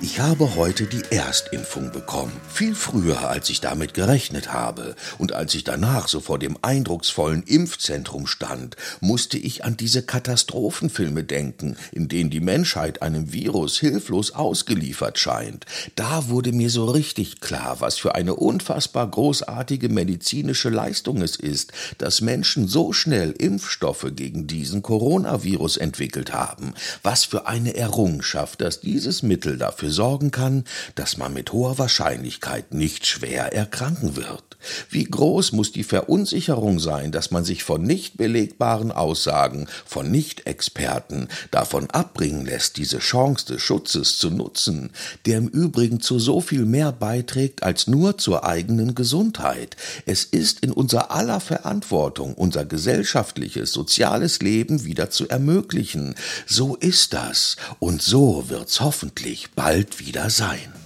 Ich habe heute die Erstimpfung bekommen, viel früher, als ich damit gerechnet habe. Und als ich danach so vor dem eindrucksvollen Impfzentrum stand, musste ich an diese Katastrophenfilme denken, in denen die Menschheit einem Virus hilflos ausgeliefert scheint. Da wurde mir so richtig klar, was für eine unfassbar großartige medizinische Leistung es ist, dass Menschen so schnell Impfstoffe gegen diesen Coronavirus entwickelt haben. Was für eine Errungenschaft, dass dieses Mittel dafür dafür sorgen kann, dass man mit hoher Wahrscheinlichkeit nicht schwer erkranken wird. Wie groß muss die Verunsicherung sein, dass man sich von nicht belegbaren Aussagen von Nicht-Experten davon abbringen lässt, diese Chance des Schutzes zu nutzen, der im Übrigen zu so viel mehr beiträgt als nur zur eigenen Gesundheit. Es ist in unser aller Verantwortung, unser gesellschaftliches, soziales Leben wieder zu ermöglichen. So ist das und so wird's hoffentlich bald bald wieder sein.